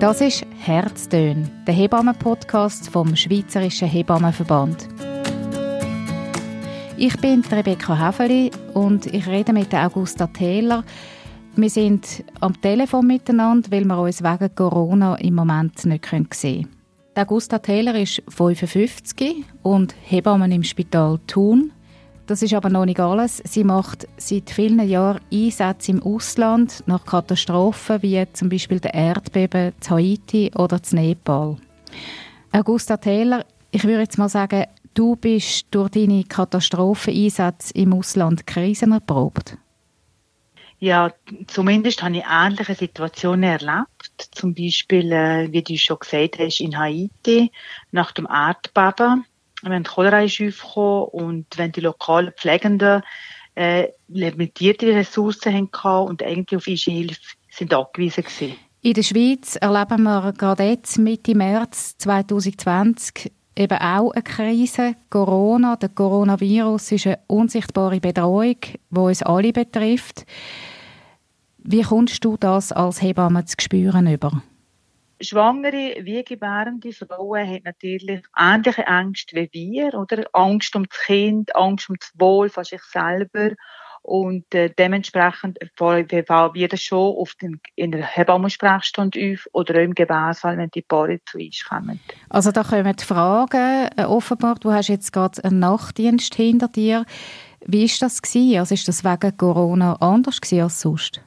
Das ist Herztön, der Hebammen-Podcast vom Schweizerischen Hebammenverband. Ich bin Rebecca Häfeli und ich rede mit Augusta Taylor. Wir sind am Telefon miteinander, weil wir uns wegen Corona im Moment nicht sehen können. Augusta Taylor ist 55 und Hebamme im Spital Thun. Das ist aber noch nicht alles. Sie macht seit vielen Jahren Einsätze im Ausland nach Katastrophen wie zum Beispiel der Erdbeben zu Haiti oder zu Nepal. Augusta Taylor, ich würde jetzt mal sagen, du bist durch deine Katastropheneinsätze im Ausland krisenerprobt. Ja, zumindest habe ich ähnliche Situationen erlebt. Zum Beispiel, äh, wie du schon gesagt hast, in Haiti nach dem Erdbeben wenn Cholera ist aufgekommen und wenn die lokalen Pflegenden äh, limitierte Ressourcen hatten und eigentlich auf Hilfe sind angewiesen waren. In der Schweiz erleben wir gerade jetzt, Mitte März 2020, eben auch eine Krise. Corona, der Coronavirus ist eine unsichtbare Bedrohung, die uns alle betrifft. Wie kommst du das als Hebamme zu spüren über? Schwangere wie gebärende Frauen haben natürlich ähnliche Ängste wie wir, oder? Angst um das Kind, Angst um das Wohl von sich selber. Und äh, dementsprechend fallen wir das schon oft in, in der Hebammensprechstunde auf oder auch im Gebärsaal, wenn die Paare zu uns kommen. Also da kommen die Fragen äh, offenbar. Du hast jetzt gerade einen Nachtdienst hinter dir. Wie ist das gewesen? Also ist das wegen Corona anders als sonst?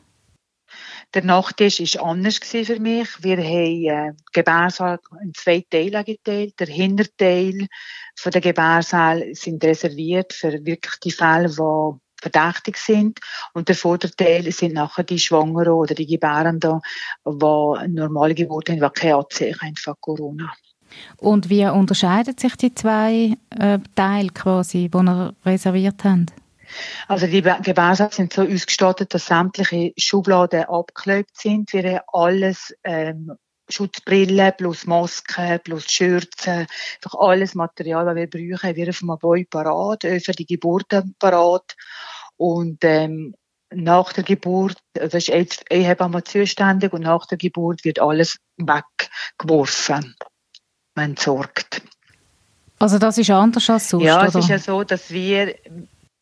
Der Nachttisch war anders für mich. Wir haben äh, Gebärsaal in zwei Teile geteilt. Der Hinterteil von der Gebärsaal sind reserviert für wirklich die Fälle, die verdächtig sind. Und der Vorderteil sind nachher die Schwangeren oder die Gebärenden, die normale Geburt haben, die keine Anzeichen haben von Corona. Und wie unterscheiden sich die zwei äh, Teile quasi, die ihr reserviert habt? Also die Gebärsätze sind so ausgestattet, dass sämtliche Schubladen abgeklebt sind. Wir haben alles ähm, Schutzbrillen plus Masken plus Schürzen, einfach alles Material, das wir brauchen, wir auf dem Aboi parat, für die Geburten parat. Und ähm, nach der Geburt, das ist jetzt Hebamme zuständig und nach der Geburt wird alles weggeworfen, entsorgt. Also das ist anders als sonst, Ja, es oder? ist ja so, dass wir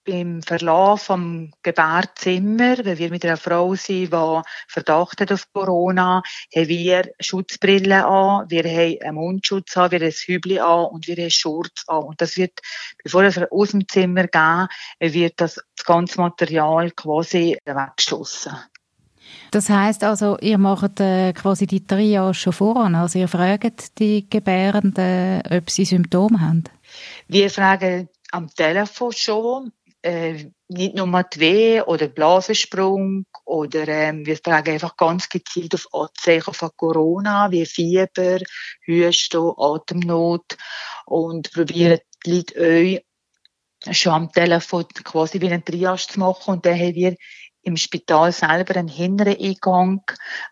im Verlauf vom Gebärzimmer, wenn wir mit einer Frau sind, die Verdacht hat auf Corona, haben wir Schutzbrillen an, wir haben einen Mundschutz an, wir haben ein Hübli an und wir haben Schurz an. Und das wird, bevor wir aus dem Zimmer gehen, wird das, das ganze Material quasi weggeschlossen. Das heißt also, ihr macht äh, quasi die Triage schon voran. Also ihr fragt die Gebärenden, ob sie Symptome haben. Wir fragen am Telefon schon, äh, nicht nur Weh oder Blasensprung oder ähm, wir fragen einfach ganz gezielt auf Anzeichen von Corona, wie Fieber, Husten, Atemnot und probieren die Leute euch schon am Telefon quasi wie einen Triage zu machen und dann haben wir im Spital selber einen hinteren Eingang,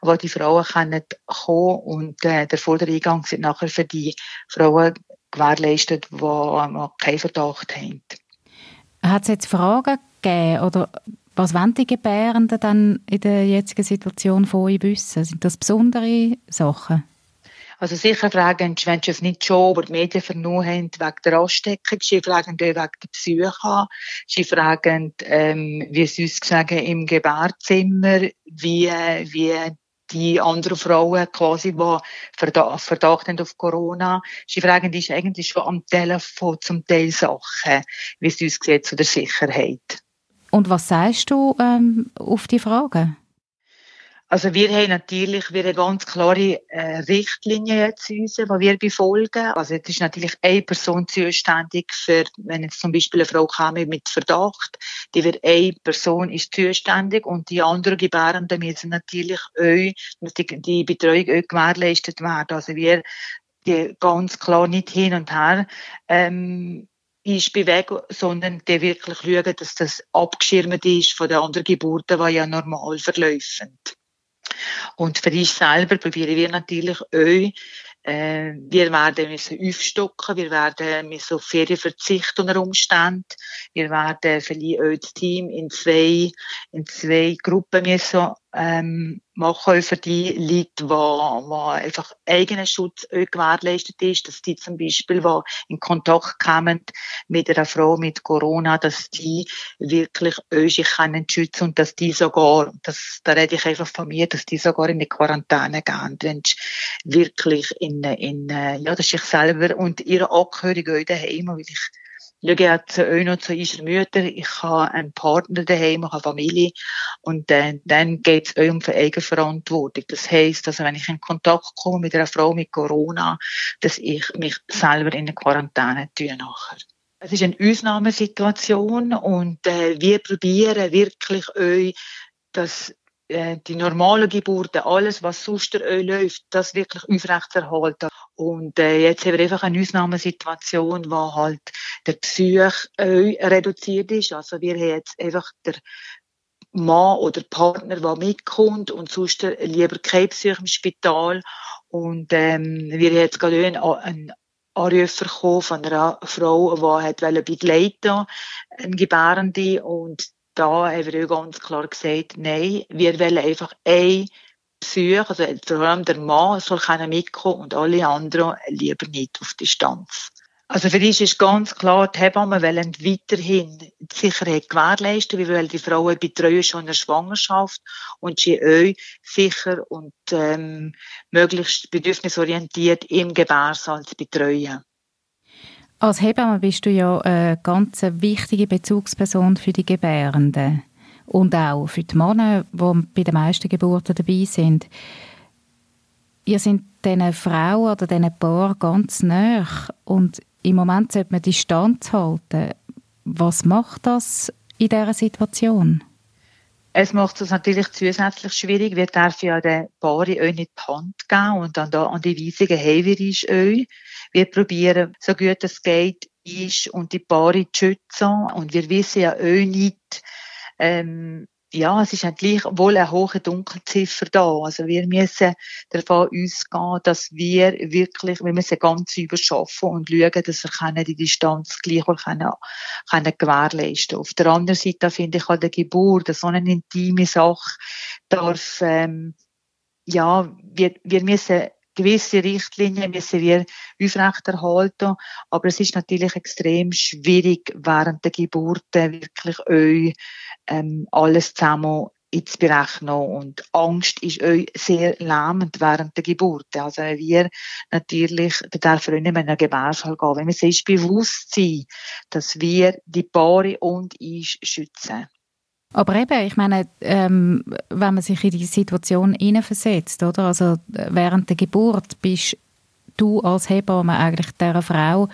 wo die Frauen können kommen und äh, der vordere Eingang sind nachher für die Frauen gewährleistet, die keinen Verdacht haben. Hat es jetzt Fragen gegeben oder was wollen die Gebärenden dann in der jetzigen Situation von euch wissen? Sind das besondere Sachen? Also sicher fragen wenn sie es nicht schon über die Medien vernommen haben, wegen der Ansteckung. Sie fragen wegen der Psyche Sie fragen, ähm, wie es uns gesagt im Gebärzimmer, wie, wie die anderen Frauen quasi, die Verdacht, Verdacht haben auf Corona. Sie fragen dich eigentlich schon am Telefon zum Teil Sachen, wie es uns sieht zu der Sicherheit. Und was sagst du ähm, auf die Fragen? Also wir haben natürlich wir haben ganz klare äh, Richtlinien jetzt uns, die wir befolgen. Also jetzt ist natürlich eine Person zuständig für, wenn jetzt zum Beispiel eine Frau kam mit Verdacht, die wird eine Person ist zuständig und die anderen Gebärenden müssen natürlich auch, muss die, die Betreuung auch gewährleistet werden. Also wir die ganz klar nicht hin und her ähm, ist bewegen, sondern die wirklich schauen, dass das abgeschirmt ist von den anderen Geburten, die ja normal verlaufen. Und für uns selber probieren wir natürlich auch, äh, wir werden müssen aufstocken, wir werden müssen auf Ferien verzichten unter Umständen, wir werden vielleicht auch das Team in zwei, in zwei Gruppen müssen, ähm, machen für die Leute, wo, wo einfach eigener Schutz gewährleistet ist, dass die zum Beispiel, wo in Kontakt kommen mit einer Frau mit Corona, dass die wirklich sich können schützen und dass die sogar, das, da rede ich einfach von mir, dass die sogar in die Quarantäne gehen, wenn wirklich in, in, ja, dass ich selber und ihre Angehörigen daheim, weil ich schaue auch noch zu unserer Mutter. Ich habe einen Partner daheim, ich habe Familie. Und dann, dann geht es auch um die Eigenverantwortung. Das heisst, also wenn ich in Kontakt komme mit einer Frau mit Corona, dass ich mich selber in eine Quarantäne tue nachher. Es ist eine Ausnahmesituation und äh, wir probieren wirklich euch das äh, die normalen Geburten, alles, was sonst euch läuft, das wirklich aufrechtzuerhalten. Und äh, jetzt haben wir einfach eine Ausnahmesituation, wo halt der Psych äh, reduziert ist. Also wir haben jetzt einfach der Mann oder Partner, der mitkommt und sonst lieber kein Psych im Spital. Und ähm, wir haben jetzt gerade einen, einen Anruf bekommen von einer Frau, die hat begleiten eine Gebärende und da haben wir ganz klar gesagt, nein, wir wollen einfach ein Psyche, also vor allem der Mann soll mitkommen und alle anderen lieber nicht auf Distanz. Also für uns ist ganz klar, die Hebammen wollen weiterhin die Sicherheit gewährleisten. Wollen die Frauen betreuen schon in der Schwangerschaft und sie euch sicher und ähm, möglichst bedürfnisorientiert im Gebärsaal zu betreuen. Als Hebamme bist du ja eine ganz wichtige Bezugsperson für die Gebärenden und auch für die Männer, die bei den meisten Geburten dabei sind. Ihr seid diesen Frauen oder diesen Paar ganz nah und im Moment sollte man Distanz halten. Was macht das in dieser Situation? Es macht es natürlich zusätzlich schwierig. Wir dürfen ja den Paaren euch nicht die Hand geben und dann da an die Weisungen haben wir euch. Wir probieren, so gut es geht, ist und die Paare zu schützen. Und wir wissen ja auch nicht, ähm, ja, es ist eigentlich wohl eine hohe Dunkelziffer da. Also wir müssen davon ausgehen, dass wir wirklich, wir müssen ganz überschaffen und schauen, dass wir die Distanz gleich auch können, können gewährleisten. Auf der anderen Seite finde ich halt die Geburt, so eine intime Sache, darf, ähm, ja, wir, wir müssen gewisse Richtlinien müssen wir aufrechterhalten. Aber es ist natürlich extrem schwierig, während der Geburt wirklich euch ähm, alles zusammen zu berechnen. Und Angst ist euch sehr lähmend während der Geburt. Also wir natürlich, da darf nicht mehr in einen Gebärsaal gehen. Wenn wir sich bewusst sind, dass wir die Paare und ich schützen. Aber eben, ich meine, ähm, wenn man sich in die Situation hineinversetzt, oder? Also während der Geburt bist du als Hebamme eigentlich dieser Frau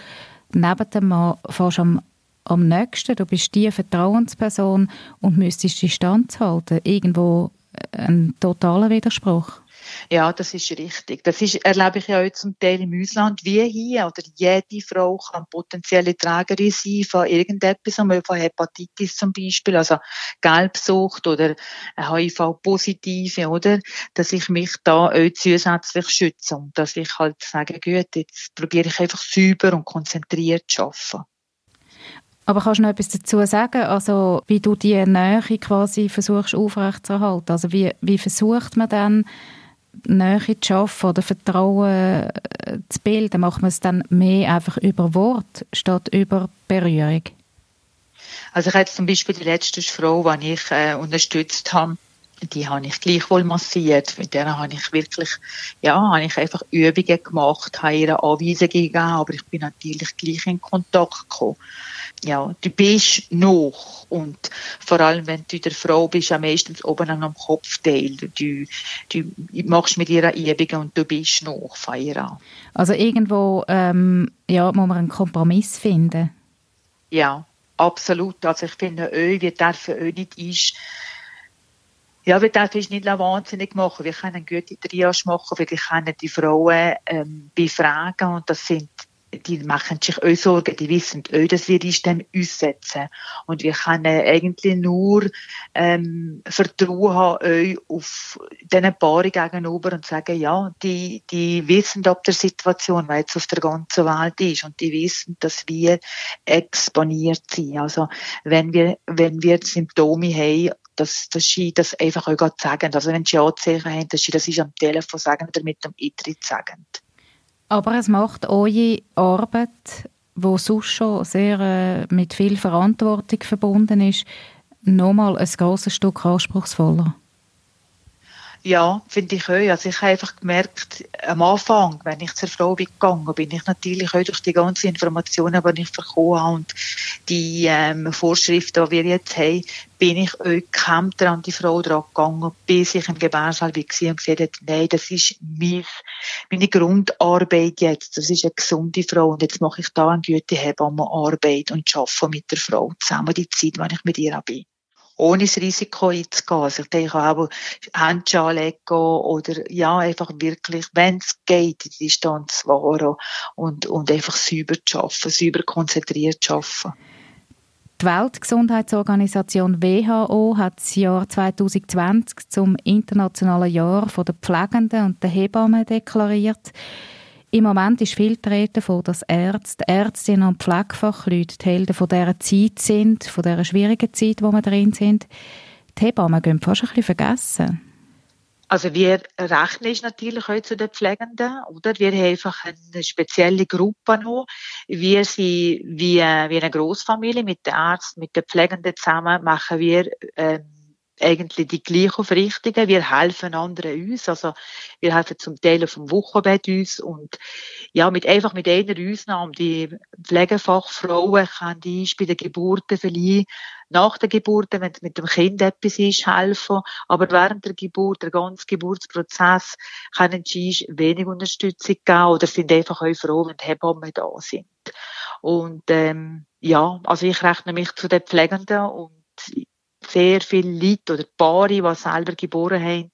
neben dem Mann fast am, am nächsten. Du bist die Vertrauensperson und müsstest Distanz halten. Irgendwo ein totaler Widerspruch. Ja, das ist richtig. Das ist, erlebe ich ja auch zum Teil im Ausland, wie hier. Oder jede Frau kann potenzielle Trägerin sein von irgendetwas, von Hepatitis zum Beispiel, also Gelbsucht oder HIV-Positive, oder? Dass ich mich da auch zusätzlich schütze und dass ich halt sage, gut, jetzt probiere ich einfach sauber und konzentriert zu arbeiten. Aber kannst du noch etwas dazu sagen, also wie du die Nähe quasi versuchst aufrechtzuerhalten? Also wie, wie versucht man dann Nähe zu schaffen oder Vertrauen äh, zu bilden, macht man es dann mehr einfach über Wort statt über Berührung? Also ich habe zum Beispiel die letzte Frau, die ich äh, unterstützt habe, die habe ich gleichwohl massiert. Mit der habe ich wirklich, ja, habe ich einfach Übungen gemacht, habe ihr Anweisungen gegeben, aber ich bin natürlich gleich in Kontakt gekommen ja, du bist noch und vor allem wenn du der Frau bist, ja meistens oben am Kopfteil. Du, du machst mit ihr Übungen und du bist noch von ihr. Also irgendwo ähm, ja, muss man einen Kompromiss finden. Ja, absolut. Also ich finde, wir dürfen euch nicht ist, ja, wir dürfen es nicht wahnsinnig machen. Wir können eine gute Triage machen, wir können die Frauen ähm, befragen und das sind die machen sich auch Sorgen, die wissen auch, dass wir uns dem aussetzen. Und wir können eigentlich nur ähm, Vertrauen haben euch auf diesen Paaren gegenüber und sagen, ja, die, die wissen ob der Situation, weil jetzt auf der ganzen Welt ist und die wissen, dass wir exponiert sind. Also wenn wir, wenn wir Symptome haben, dass, dass sie das einfach auch sagen. Also wenn sie Ja-Zeichen haben, dass sie das ist am Telefon sagen oder mit dem Eintritt sagen. Aber es macht eure Arbeit, wo sonst schon sehr äh, mit viel Verantwortung verbunden ist, nochmal ein grosses Stück anspruchsvoller. Ja, finde ich auch. Also ich habe einfach gemerkt, am Anfang, wenn ich zur Frau bin gegangen, bin ich natürlich auch durch die ganzen Informationen, die ich bekommen habe und die ähm, Vorschriften, die wir jetzt haben, bin ich auch gehemmter an die Frau dran gegangen, bis ich im Gebärsaal war und gesagt habe, nein, das ist mein, meine Grundarbeit jetzt. Das ist eine gesunde Frau und jetzt mache ich da eine gute Hebammenarbeit und arbeite mit der Frau zusammen die Zeit, wenn ich mit ihr bin ohne das Risiko einzugehen. Also ich denke auch Handschuhe anlegen oder ja, einfach wirklich, wenn es geht, die Distanz wahren und, und einfach sauber zu arbeiten, sauber konzentriert zu arbeiten. Die Weltgesundheitsorganisation WHO hat das Jahr 2020 zum internationalen Jahr der Pflegenden und der Hebammen deklariert. Im Moment ist viel treten von, dass Ärzte, Ärztinnen und Pflegefachleute die Helden von dieser Zeit sind, von dieser schwierigen Zeit, wo wir drin sind. Die Hebammen gehen fast ein bisschen vergessen. Also wir rechnen natürlich auch zu den Pflegenden, oder? Wir haben einfach eine spezielle Gruppe noch. Wir sind wie, wie eine Großfamilie mit den Ärzten, mit den Pflegenden zusammen, machen wir ähm, eigentlich die gleichen Verrichtungen. Wir helfen anderen uns. Also, wir helfen zum Teil vom Wochenbett uns und, ja, mit, einfach mit einer Ausnahme. Die Pflegefachfrauen können die bei den Geburten verliehen, nach der Geburt, wenn mit dem Kind etwas ist, helfen. Aber während der Geburt, der ganze Geburtsprozess, können sie wenig Unterstützung geben oder sind einfach auch froh, wenn die Hebammen da sind. Und, ähm, ja, also ich rechne mich zu den Pflegenden und sehr viele Leute oder Paare, die selber geboren haben,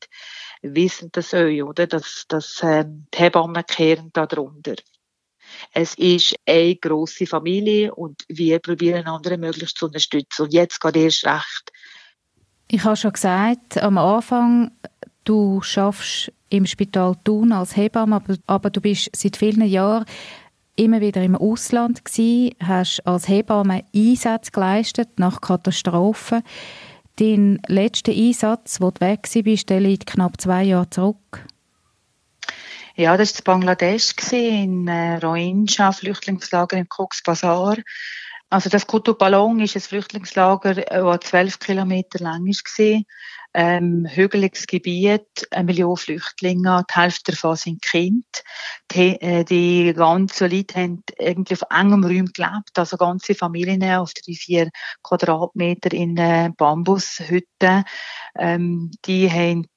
wissen das auch, oder? Dass, dass ähm, die Hebammen kehren darunter. Es ist eine grosse Familie und wir probieren andere möglichst zu unterstützen. Und jetzt geht erst recht. Ich habe schon gesagt, am Anfang, du schaffst im Spital Thun als Hebamme, aber, aber du bist seit vielen Jahren immer wieder im Ausland gsi, hast als Hebamme Einsätze geleistet nach Katastrophen. Dein letzter Einsatz, wo du weg warst, der liegt knapp zwei Jahre zurück. Ja, das war in Bangladesch, in äh, Rohingya, Flüchtlingslager in Cox's Bazar. Also das Kutupalong ist ein Flüchtlingslager, das zwölf Kilometer lang war ähm, hügeliges Gebiet, eine Million Flüchtlinge, die Hälfte davon sind Kinder. Die, äh, die ganzen Leute haben irgendwie auf engem Raum gelebt, also ganze Familien auf drei, vier Quadratmeter in äh, Bambushütten. Ähm, die haben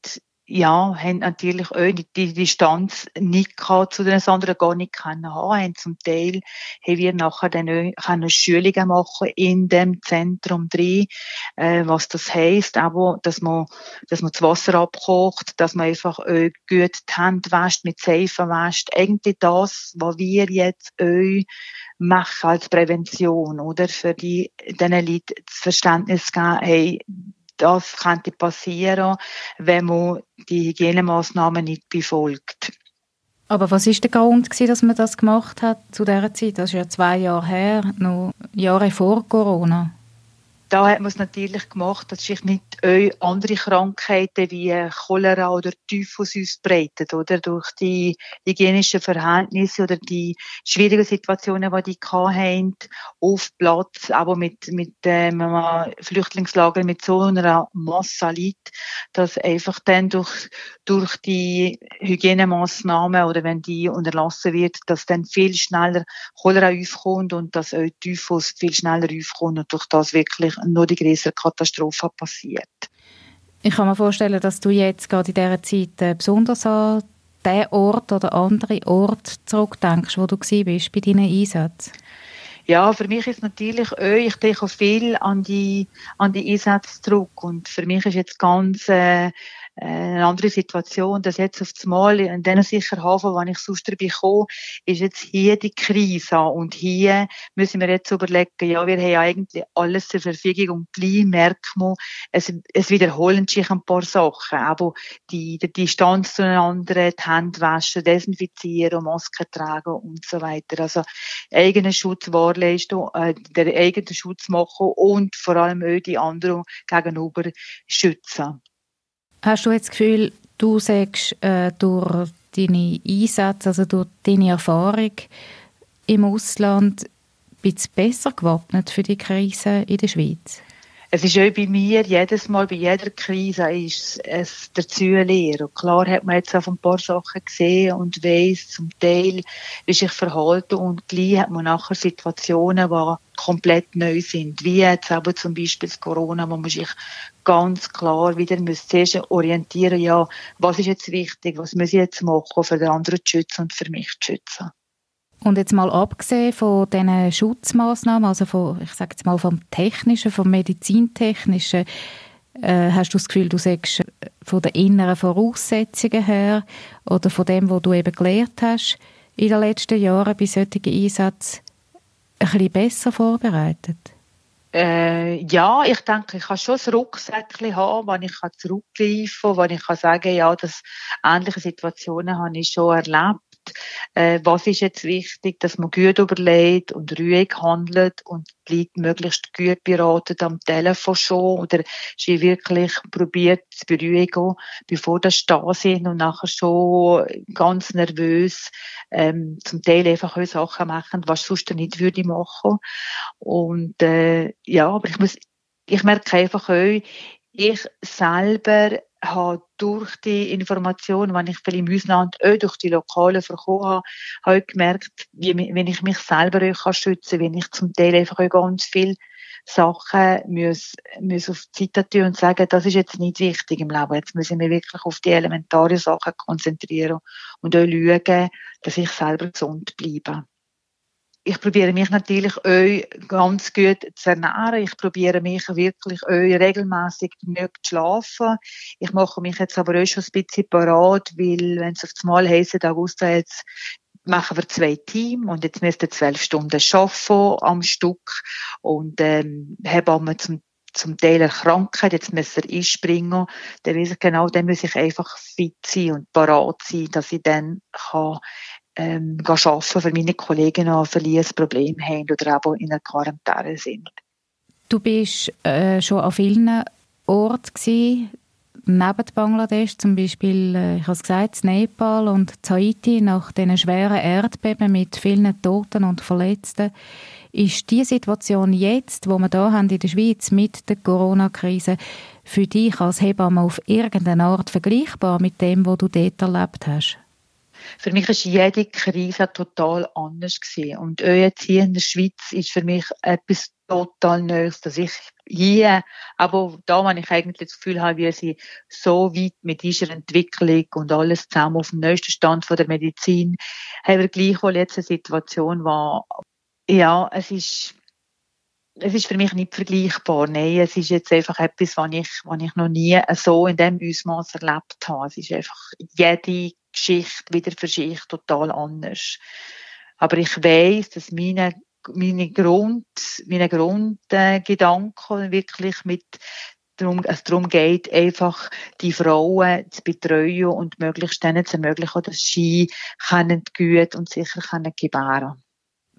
ja, haben natürlich auch die Distanz nicht gehabt zu den anderen gar nicht können haben. Haben zum Teil haben wir nachher dann auch Schulungen machen in dem Zentrum drin, äh, was das heisst, aber, dass man, dass man das Wasser abkocht, dass man einfach auch gut die Hände wäscht, mit Seife wäscht. Eigentlich das, was wir jetzt auch machen als Prävention, oder? Für die, diesen Leuten das Verständnis geben, hey, das könnte passieren, wenn man die Hygienemaßnahmen nicht befolgt. Aber was ist der Grund, dass man das gemacht hat zu dieser Zeit? Das ist ja zwei Jahre her, noch Jahre vor Corona da hat man es natürlich gemacht, dass sich nicht andere Krankheiten wie Cholera oder Typhus ausbreiten, oder? Durch die hygienischen Verhältnisse oder die schwierigen Situationen, die die hatten, auf Platz, aber mit, mit ähm, Flüchtlingslager mit so einer Masse liegt, dass einfach dann durch, durch die Hygienemaßnahmen oder wenn die unterlassen wird, dass dann viel schneller Cholera aufkommt und dass auch Typhus viel schneller aufkommt und durch das wirklich noch die größere Katastrophe passiert. Ich kann mir vorstellen, dass du jetzt gerade in dieser Zeit äh, besonders an den Ort oder andere Ort zurückdenkst, wo du bist bei deinen Einsätzen. Ja, für mich ist natürlich, auch, ich denke auch viel an die, an die Einsätze zurück und für mich ist jetzt ganz, äh, äh, eine andere Situation, dass jetzt auf das Mal in diesen sicher Hafen, wo ich sonst dabei komme, ist jetzt hier die Krise und hier müssen wir jetzt überlegen, ja, wir haben eigentlich alles zur Verfügung und gleich merkt man, es, es wiederholen sich ein paar Sachen, aber die, die Distanz zueinander, die Hände waschen, desinfizieren, Masken tragen und so weiter. Also eigene Schutzwahrleistung, äh, der eigene Schutz machen und vor allem auch die anderen gegenüber schützen. Hast du jetzt das Gefühl, du sagst äh, durch deine Einsätze, also durch deine Erfahrung im Ausland, ein bisschen besser gewappnet für die Krise in der Schweiz? Es ist auch bei mir, jedes Mal, bei jeder Krise ist es dazu leer. Und klar hat man jetzt auch ein paar Sachen gesehen und weiss zum Teil, wie sich verhalten und gleich hat man nachher Situationen, die komplett neu sind. Wie jetzt aber zum Beispiel das Corona, wo man sich ganz klar wieder muss zuerst orientieren, ja, was ist jetzt wichtig, was muss ich jetzt machen, für den anderen zu schützen und für mich zu schützen. Und jetzt mal abgesehen von diesen Schutzmaßnahmen, also von, ich sage jetzt mal vom Technischen, vom Medizintechnischen, äh, hast du das Gefühl, du sagst äh, von den inneren Voraussetzungen her oder von dem, was du eben gelernt hast in den letzten Jahren bei solchen Einsätzen, ein bisschen besser vorbereitet? Äh, ja, ich denke, ich kann schon ein Rucksäckchen haben, wo ich zurückgreifen kann, wo ich kann sagen ja, dass ähnliche Situationen habe ich schon erlebt äh, was ist jetzt wichtig, dass man gut überlegt und ruhig handelt und die Leute möglichst gut beraten am Telefon schon oder sie wirklich probiert zu beruhigen, bevor das da sind und nachher schon ganz nervös ähm, zum Teil einfach Sachen machen, was sonst nicht würde machen. Und äh, ja, aber ich muss, ich merke einfach auch, ich selber habe durch die Informationen, die ich viel im Ausland auch durch die Lokale bekommen habe, habe ich gemerkt, wie, wenn ich mich selber auch schützen kann, wenn ich zum Teil einfach auch ganz viel Sachen muss, muss auf die Seite tun und sagen, das ist jetzt nicht wichtig im Leben. Jetzt müssen wir wirklich auf die elementaren Sachen konzentrieren und auch schauen, dass ich selber gesund bleibe ich probiere mich natürlich auch ganz gut zu ernähren. Ich probiere mich wirklich auch regelmäßig genug zu schlafen. Ich mache mich jetzt aber auch schon ein bisschen parat, weil wenn es auf das Mal heisst, Augusta jetzt machen wir zwei Teams und jetzt müssten zwölf Stunden arbeiten am Stück und ähm, Hebammen zum zum Teil erkranken, jetzt müssen wir einspringen, dann weiß ich genau, dann muss ich einfach fit sein und parat sein, dass ich dann kann ähm, arbeiten, weil meine Kollegen noch ein Problem haben oder auch in der Quarantäne sind. Du bist äh, schon an vielen Orten gewesen, neben Bangladesch, zum Beispiel, äh, ich habe es gesagt, Nepal und Haiti, nach diesen schweren Erdbeben mit vielen Toten und Verletzten. Ist die Situation jetzt, wo wir da haben in der Schweiz mit der Corona-Krise, für dich als Hebamme auf irgendeine Art vergleichbar mit dem, was du dort erlebt hast? Für mich ist jede Krise total anders gewesen. Und auch jetzt hier in der Schweiz ist für mich etwas total Neues, dass ich hier, aber da, wenn ich eigentlich das Gefühl habe, wir sind so weit mit dieser Entwicklung und alles zusammen auf dem neuesten Stand von der Medizin, haben wir gleichwohl jetzt eine Situation, wo, ja, es ist, es ist für mich nicht vergleichbar. Nein, es ist jetzt einfach etwas, was ich, was ich noch nie so in dem Ausmaß erlebt habe. Es ist einfach jede Geschichte wieder für sich total anders. Aber ich weiß, dass meine meine Grund, meine Grundgedanken wirklich mit darum, es darum geht, einfach die Frauen zu betreuen und möglichst denen zu ermöglichen, dass sie können gut und sicher können gebären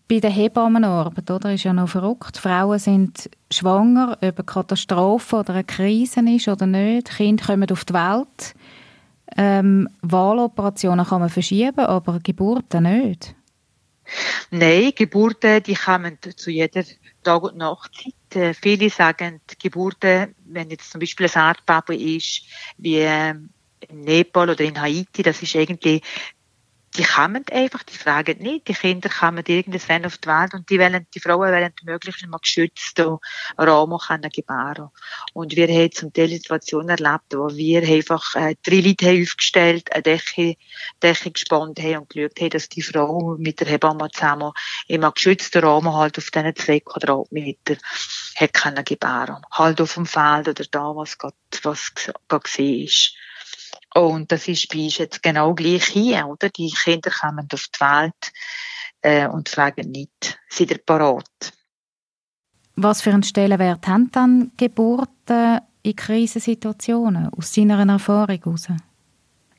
bei der Hebammenarbeit, oder, ist ja noch verrückt. Frauen sind schwanger, ob eine Katastrophe oder eine Krise ist oder nicht. Kinder kommen auf die Welt. Ähm, Wahloperationen kann man verschieben, aber Geburten nicht. Nein, Geburten, die kommen zu jeder Tag- und Nachtzeit. Äh, viele sagen, Geburten, wenn jetzt zum Beispiel ein Erdbeben ist, wie ähm, in Nepal oder in Haiti, das ist irgendwie die kommen einfach, die fragen nicht, die Kinder kommen irgendwann auf die Welt und die wollen, die Frauen wollen möglichst mal geschützten Rahmen können gebären. Und wir haben zum Teil Situationen erlebt, wo wir einfach äh, drei Leute haben aufgestellt, eine Decke, Decke gespannt haben und geschaut haben, dass die Frau mit der Hebamme zusammen im geschützten Rahmen halt auf diesen zwei Quadratmeter hat können. Halt auf dem Feld oder da, was gerade, was gerade war. Und das ist bei uns jetzt genau gleich hier, oder? Die Kinder kommen auf die Welt äh, und fragen nicht, sind ihr parat? Was für einen Stellenwert haben dann Geburten in Krisensituationen aus seiner Erfahrung heraus?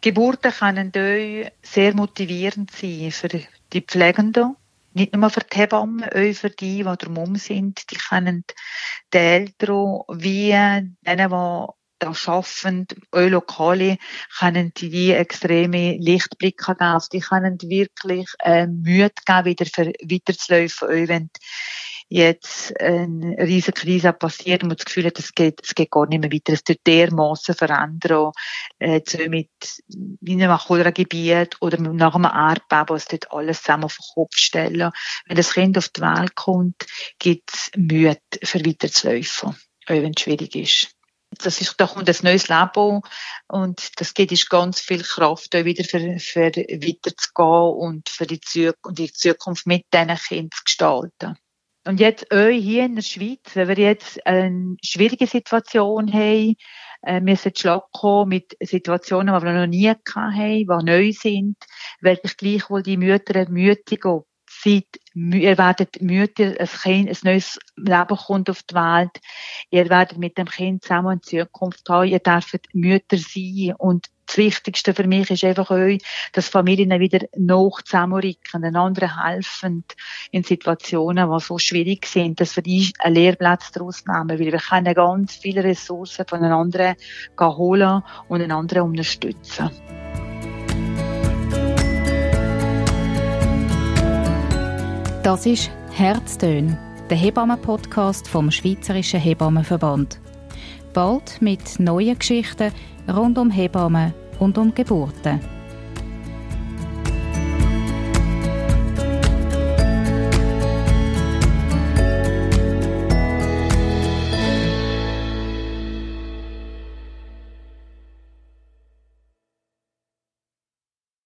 Geburten können euch sehr motivierend sein für die Pflegenden, nicht nur für die Hebammen, auch für die, die drumherum sind. Die können den Eltern wie denen, die da arbeiten, auch Lokale, können die extreme Lichtblicke geben. Also die können wirklich äh, Mühe geben, wieder für weiterzulaufen, auch wenn jetzt eine riesige Krise passiert und man das Gefühl hat, es geht, es geht gar nicht mehr weiter. Es tut dermassen verändern, äh, mit, in einem Cholera-Gebiet oder nach einem Erdbeben, es tut alles zusammen auf den Kopf stellen. Wenn das Kind auf die Welt kommt, gibt es Mühe, für weiterzulaufen, auch wenn es schwierig ist das ist, da kommt ein neues Leben und das geht ist ganz viel Kraft, da wieder für, für weiterzugehen und für die, und die Zukunft mit diesen Kindern zu gestalten. Und jetzt euch hier in der Schweiz, wenn wir jetzt eine schwierige Situation haben, äh, müssen Schlag kommen mit Situationen, die wir noch nie hatten, die neu sind, werde ich gleichwohl die Mütter ermutigen, seid, ihr werdet Mütter, ein Kind, ein neues Leben kommt auf die Welt. Ihr werdet mit dem Kind zusammen in Zukunft haben. Ihr dürft Mütter sein. Und das Wichtigste für mich ist einfach euch, dass Familien wieder noch zusammenrücken, einander helfen in Situationen, die so schwierig sind, dass wir einen Lehrplatz daraus nehmen, weil wir können ganz viele Ressourcen voneinander holen und einander unterstützen. Das ist Herztön, der Hebammen-Podcast vom Schweizerischen Hebammenverband. Bald mit neuen Geschichten rund um Hebammen und um Geburten.